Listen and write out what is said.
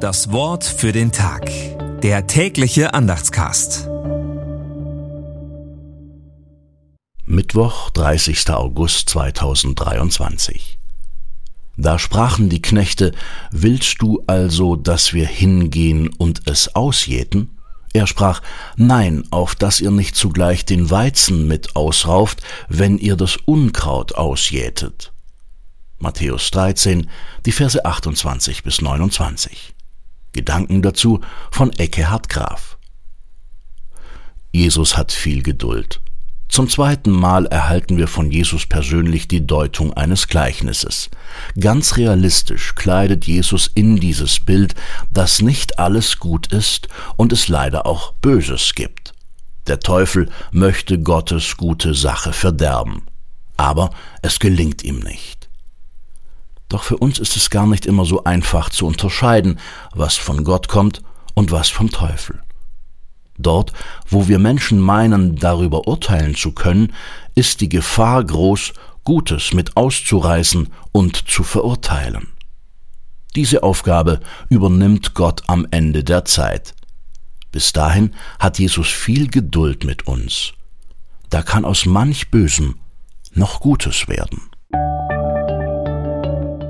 Das Wort für den Tag. Der tägliche Andachtscast. Mittwoch, 30. August 2023. Da sprachen die Knechte, Willst du also, dass wir hingehen und es ausjäten? Er sprach, Nein, auf dass ihr nicht zugleich den Weizen mit ausrauft, wenn ihr das Unkraut ausjätet. Matthäus 13, die Verse 28 bis 29. Gedanken dazu von Eckehard Graf. Jesus hat viel Geduld. Zum zweiten Mal erhalten wir von Jesus persönlich die Deutung eines Gleichnisses. Ganz realistisch kleidet Jesus in dieses Bild, dass nicht alles gut ist und es leider auch Böses gibt. Der Teufel möchte Gottes gute Sache verderben, aber es gelingt ihm nicht. Doch für uns ist es gar nicht immer so einfach zu unterscheiden, was von Gott kommt und was vom Teufel. Dort, wo wir Menschen meinen, darüber urteilen zu können, ist die Gefahr groß, Gutes mit auszureißen und zu verurteilen. Diese Aufgabe übernimmt Gott am Ende der Zeit. Bis dahin hat Jesus viel Geduld mit uns. Da kann aus manch Bösem noch Gutes werden.